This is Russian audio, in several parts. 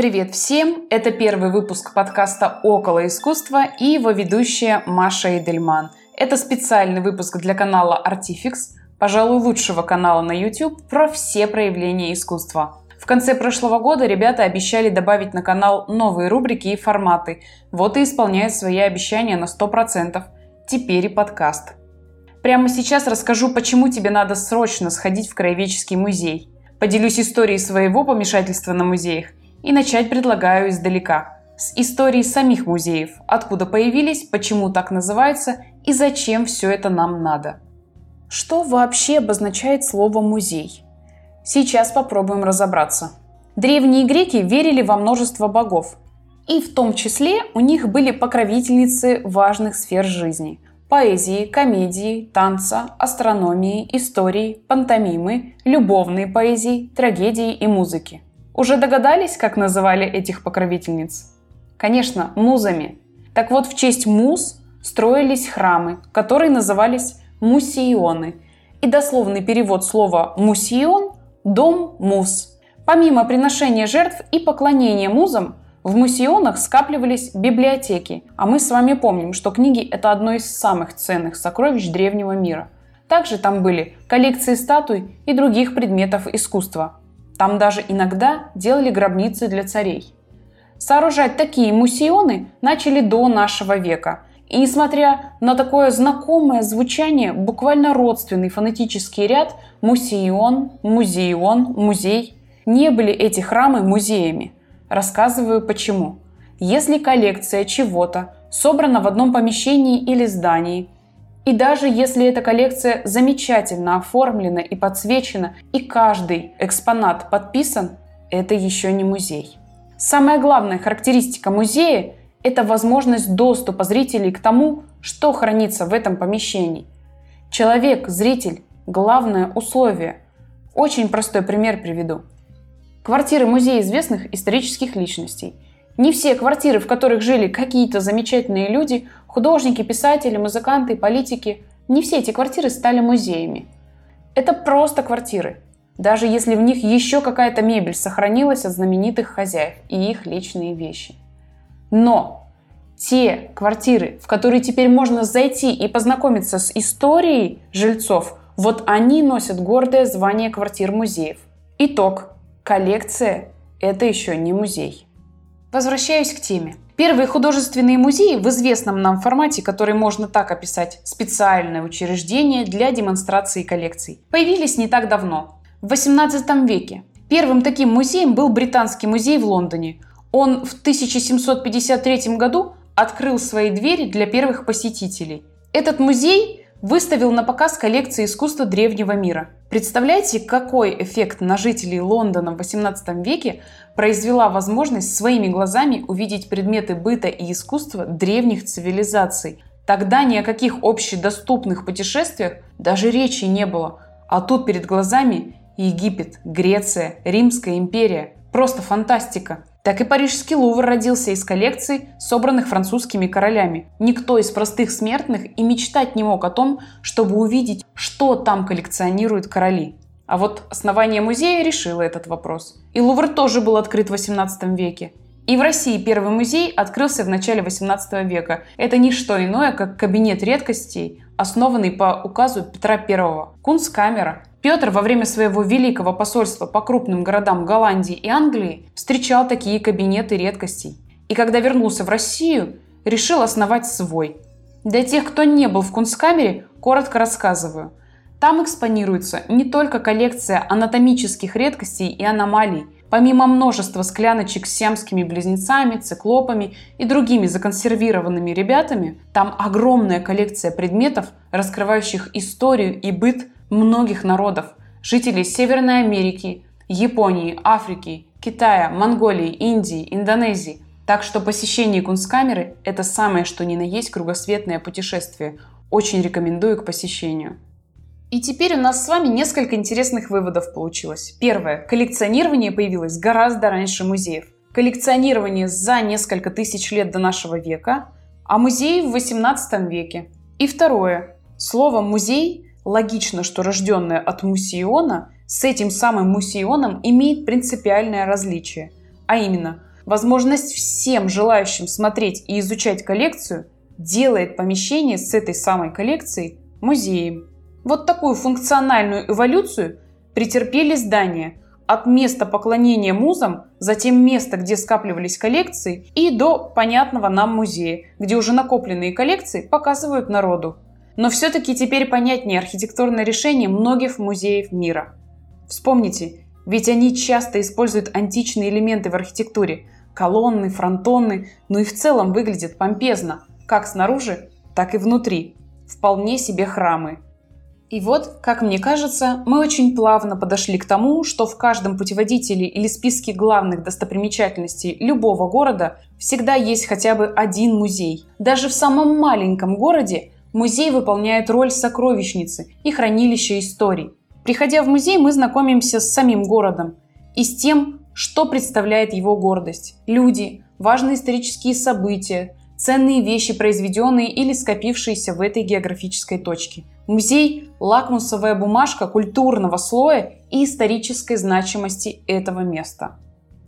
Привет всем! Это первый выпуск подкаста «Около искусства» и его ведущая Маша Эдельман. Это специальный выпуск для канала Artifix, пожалуй, лучшего канала на YouTube про все проявления искусства. В конце прошлого года ребята обещали добавить на канал новые рубрики и форматы. Вот и исполняют свои обещания на 100%. Теперь и подкаст. Прямо сейчас расскажу, почему тебе надо срочно сходить в Краеведческий музей. Поделюсь историей своего помешательства на музеях и начать предлагаю издалека. С истории самих музеев, откуда появились, почему так называется и зачем все это нам надо. Что вообще обозначает слово «музей»? Сейчас попробуем разобраться. Древние греки верили во множество богов, и в том числе у них были покровительницы важных сфер жизни – поэзии, комедии, танца, астрономии, истории, пантомимы, любовной поэзии, трагедии и музыки – уже догадались, как называли этих покровительниц? Конечно, музами. Так вот, в честь муз строились храмы, которые назывались мусионы. И дословный перевод слова «мусион» – «дом муз». Помимо приношения жертв и поклонения музам, в мусионах скапливались библиотеки, а мы с вами помним, что книги – это одно из самых ценных сокровищ древнего мира. Также там были коллекции статуй и других предметов искусства, там даже иногда делали гробницы для царей. Сооружать такие мусионы начали до нашего века. И несмотря на такое знакомое звучание, буквально родственный фонетический ряд мусион, музеон, музей, не были эти храмы музеями. Рассказываю почему. Если коллекция чего-то собрана в одном помещении или здании – и даже если эта коллекция замечательно оформлена и подсвечена, и каждый экспонат подписан, это еще не музей. Самая главная характеристика музея – это возможность доступа зрителей к тому, что хранится в этом помещении. Человек, зритель – главное условие. Очень простой пример приведу. Квартиры музея известных исторических личностей. Не все квартиры, в которых жили какие-то замечательные люди, Художники, писатели, музыканты, политики – не все эти квартиры стали музеями. Это просто квартиры, даже если в них еще какая-то мебель сохранилась от знаменитых хозяев и их личные вещи. Но те квартиры, в которые теперь можно зайти и познакомиться с историей жильцов, вот они носят гордое звание квартир музеев. Итог. Коллекция – это еще не музей. Возвращаюсь к теме. Первые художественные музеи в известном нам формате, который можно так описать – специальное учреждение для демонстрации коллекций, появились не так давно, в XVIII веке. Первым таким музеем был Британский музей в Лондоне. Он в 1753 году открыл свои двери для первых посетителей. Этот музей выставил на показ коллекции искусства древнего мира. Представляете, какой эффект на жителей Лондона в 18 веке произвела возможность своими глазами увидеть предметы быта и искусства древних цивилизаций. Тогда ни о каких общедоступных путешествиях даже речи не было. А тут перед глазами Египет, Греция, Римская империя. Просто фантастика. Так и Парижский Лувр родился из коллекций, собранных французскими королями. Никто из простых смертных и мечтать не мог о том, чтобы увидеть, что там коллекционируют короли. А вот основание музея решило этот вопрос. И Лувр тоже был открыт в 18 веке. И в России первый музей открылся в начале 18 века. Это не что иное, как кабинет редкостей, основанный по указу Петра I. Кунсткамера. Петр во время своего великого посольства по крупным городам Голландии и Англии встречал такие кабинеты редкостей. И когда вернулся в Россию, решил основать свой. Для тех, кто не был в Кунсткамере, коротко рассказываю – там экспонируется не только коллекция анатомических редкостей и аномалий, Помимо множества скляночек с сиамскими близнецами, циклопами и другими законсервированными ребятами, там огромная коллекция предметов, раскрывающих историю и быт многих народов, жителей Северной Америки, Японии, Африки, Китая, Монголии, Индии, Индонезии. Так что посещение Кунсткамеры – это самое что ни на есть кругосветное путешествие. Очень рекомендую к посещению. И теперь у нас с вами несколько интересных выводов получилось. Первое. Коллекционирование появилось гораздо раньше музеев. Коллекционирование за несколько тысяч лет до нашего века, а музеи в 18 веке. И второе. Слово «музей» логично, что рожденное от мусиона с этим самым мусионом имеет принципиальное различие. А именно, возможность всем желающим смотреть и изучать коллекцию делает помещение с этой самой коллекцией музеем. Вот такую функциональную эволюцию претерпели здания от места поклонения музам, затем места, где скапливались коллекции, и до понятного нам музея, где уже накопленные коллекции показывают народу. Но все-таки теперь понятнее архитектурное решение многих музеев мира. Вспомните, ведь они часто используют античные элементы в архитектуре – колонны, фронтоны, ну и в целом выглядят помпезно, как снаружи, так и внутри. Вполне себе храмы – и вот, как мне кажется, мы очень плавно подошли к тому, что в каждом путеводителе или списке главных достопримечательностей любого города всегда есть хотя бы один музей. Даже в самом маленьком городе музей выполняет роль сокровищницы и хранилища историй. Приходя в музей, мы знакомимся с самим городом и с тем, что представляет его гордость. Люди, важные исторические события, ценные вещи, произведенные или скопившиеся в этой географической точке. Музей – лакмусовая бумажка культурного слоя и исторической значимости этого места.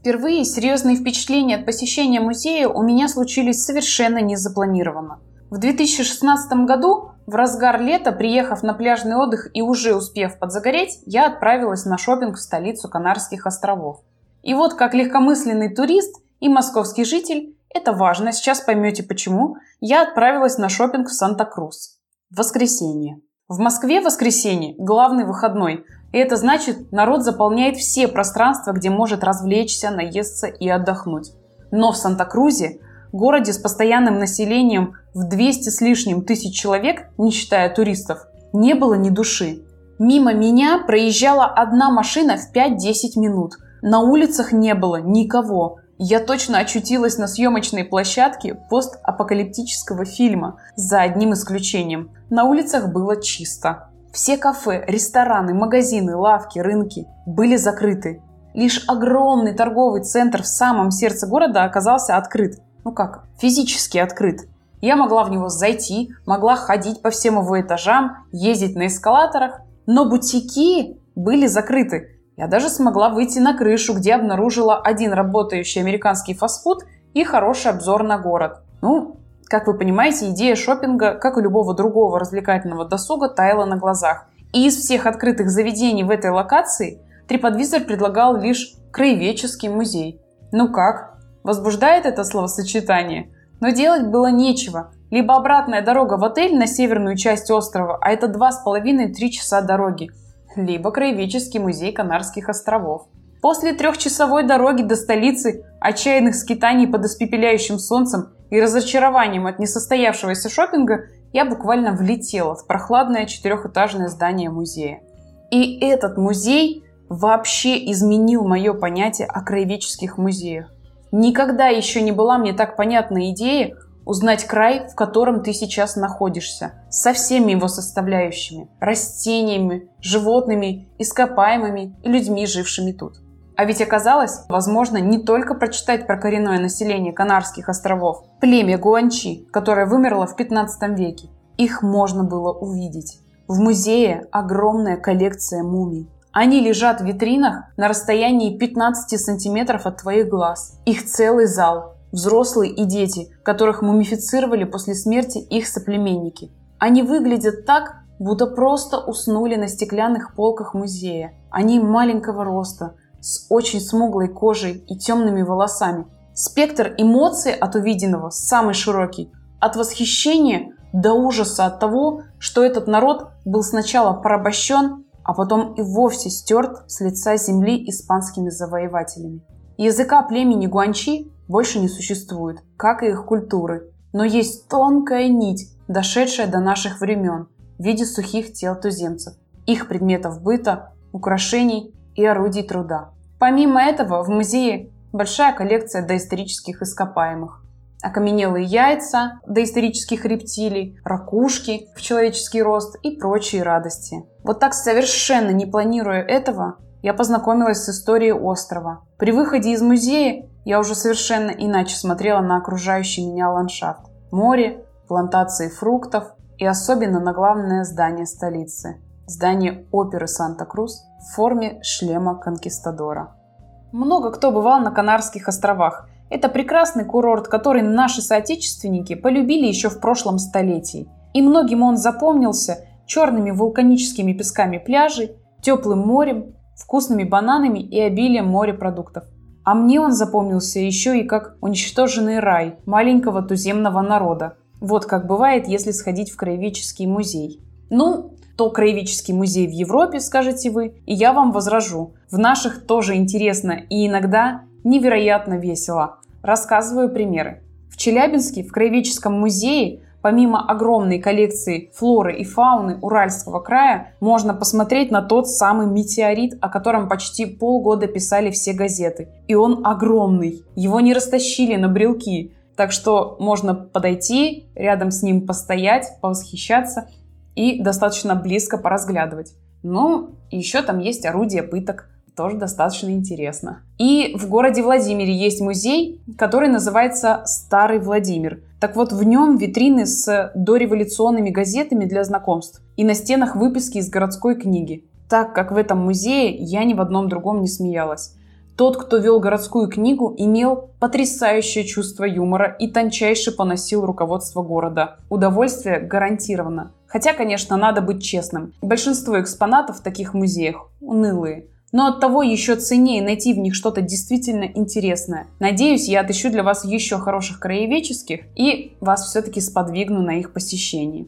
Впервые серьезные впечатления от посещения музея у меня случились совершенно незапланированно. В 2016 году, в разгар лета, приехав на пляжный отдых и уже успев подзагореть, я отправилась на шопинг в столицу Канарских островов. И вот как легкомысленный турист и московский житель это важно, сейчас поймете почему. Я отправилась на шопинг в Санта-Крус. В воскресенье. В Москве воскресенье – главный выходной. И это значит, народ заполняет все пространства, где может развлечься, наесться и отдохнуть. Но в Санта-Крузе, городе с постоянным населением в 200 с лишним тысяч человек, не считая туристов, не было ни души. Мимо меня проезжала одна машина в 5-10 минут. На улицах не было никого. Я точно очутилась на съемочной площадке постапокалиптического фильма, за одним исключением. На улицах было чисто. Все кафе, рестораны, магазины, лавки, рынки были закрыты. Лишь огромный торговый центр в самом сердце города оказался открыт. Ну как, физически открыт. Я могла в него зайти, могла ходить по всем его этажам, ездить на эскалаторах, но бутики были закрыты. Я даже смогла выйти на крышу, где обнаружила один работающий американский фастфуд и хороший обзор на город. Ну, как вы понимаете, идея шопинга, как и любого другого развлекательного досуга, таяла на глазах. И из всех открытых заведений в этой локации TripAdvisor предлагал лишь краеведческий музей. Ну как? Возбуждает это словосочетание? Но делать было нечего. Либо обратная дорога в отель на северную часть острова, а это два с половиной-три часа дороги – либо Краеведческий музей Канарских островов. После трехчасовой дороги до столицы, отчаянных скитаний под испепеляющим солнцем и разочарованием от несостоявшегося шопинга, я буквально влетела в прохладное четырехэтажное здание музея. И этот музей вообще изменил мое понятие о краеведческих музеях. Никогда еще не была мне так понятна идея Узнать край, в котором ты сейчас находишься, со всеми его составляющими, растениями, животными, ископаемыми и людьми, жившими тут. А ведь оказалось, возможно не только прочитать про коренное население Канарских островов, племя Гуанчи, которое вымерло в 15 веке. Их можно было увидеть. В музее огромная коллекция мумий. Они лежат в витринах на расстоянии 15 сантиметров от твоих глаз. Их целый зал взрослые и дети, которых мумифицировали после смерти их соплеменники. Они выглядят так, будто просто уснули на стеклянных полках музея. Они маленького роста, с очень смуглой кожей и темными волосами. Спектр эмоций от увиденного самый широкий. От восхищения до ужаса от того, что этот народ был сначала порабощен, а потом и вовсе стерт с лица земли испанскими завоевателями. Языка племени Гуанчи больше не существует, как и их культуры. Но есть тонкая нить, дошедшая до наших времен, в виде сухих тел туземцев, их предметов быта, украшений и орудий труда. Помимо этого, в музее большая коллекция доисторических ископаемых. Окаменелые яйца доисторических рептилий, ракушки в человеческий рост и прочие радости. Вот так совершенно не планируя этого, я познакомилась с историей острова. При выходе из музея я уже совершенно иначе смотрела на окружающий меня ландшафт. Море, плантации фруктов и особенно на главное здание столицы. Здание оперы Санта-Крус в форме шлема конкистадора. Много кто бывал на Канарских островах. Это прекрасный курорт, который наши соотечественники полюбили еще в прошлом столетии. И многим он запомнился черными вулканическими песками пляжей, теплым морем, вкусными бананами и обилием морепродуктов. А мне он запомнился еще и как уничтоженный рай маленького туземного народа. Вот как бывает, если сходить в краеведческий музей. Ну, то краеведческий музей в Европе, скажете вы, и я вам возражу. В наших тоже интересно и иногда невероятно весело. Рассказываю примеры. В Челябинске в краеведческом музее помимо огромной коллекции флоры и фауны Уральского края, можно посмотреть на тот самый метеорит, о котором почти полгода писали все газеты. И он огромный. Его не растащили на брелки. Так что можно подойти, рядом с ним постоять, повосхищаться и достаточно близко поразглядывать. Ну, еще там есть орудие пыток тоже достаточно интересно. И в городе Владимире есть музей, который называется «Старый Владимир». Так вот, в нем витрины с дореволюционными газетами для знакомств и на стенах выписки из городской книги. Так как в этом музее я ни в одном другом не смеялась. Тот, кто вел городскую книгу, имел потрясающее чувство юмора и тончайше поносил руководство города. Удовольствие гарантировано. Хотя, конечно, надо быть честным. Большинство экспонатов в таких музеях унылые но от того еще ценнее найти в них что-то действительно интересное. Надеюсь, я отыщу для вас еще хороших краеведческих и вас все-таки сподвигну на их посещение.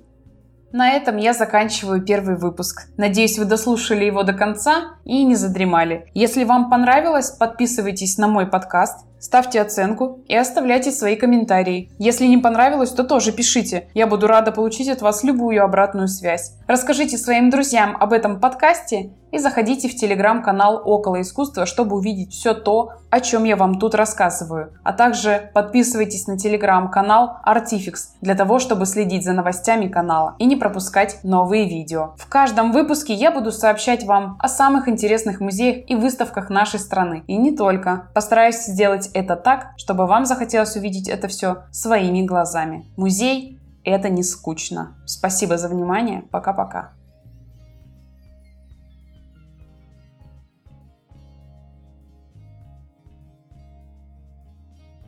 На этом я заканчиваю первый выпуск. Надеюсь, вы дослушали его до конца и не задремали. Если вам понравилось, подписывайтесь на мой подкаст, ставьте оценку и оставляйте свои комментарии. Если не понравилось, то тоже пишите. Я буду рада получить от вас любую обратную связь. Расскажите своим друзьям об этом подкасте и заходите в телеграм-канал Около искусства, чтобы увидеть все то, о чем я вам тут рассказываю. А также подписывайтесь на телеграм-канал Artifix для того, чтобы следить за новостями канала и не пропускать новые видео. В каждом выпуске я буду сообщать вам о самых интересных музеях и выставках нашей страны. И не только. Постараюсь сделать это так, чтобы вам захотелось увидеть это все своими глазами. Музей это не скучно. Спасибо за внимание. Пока-пока.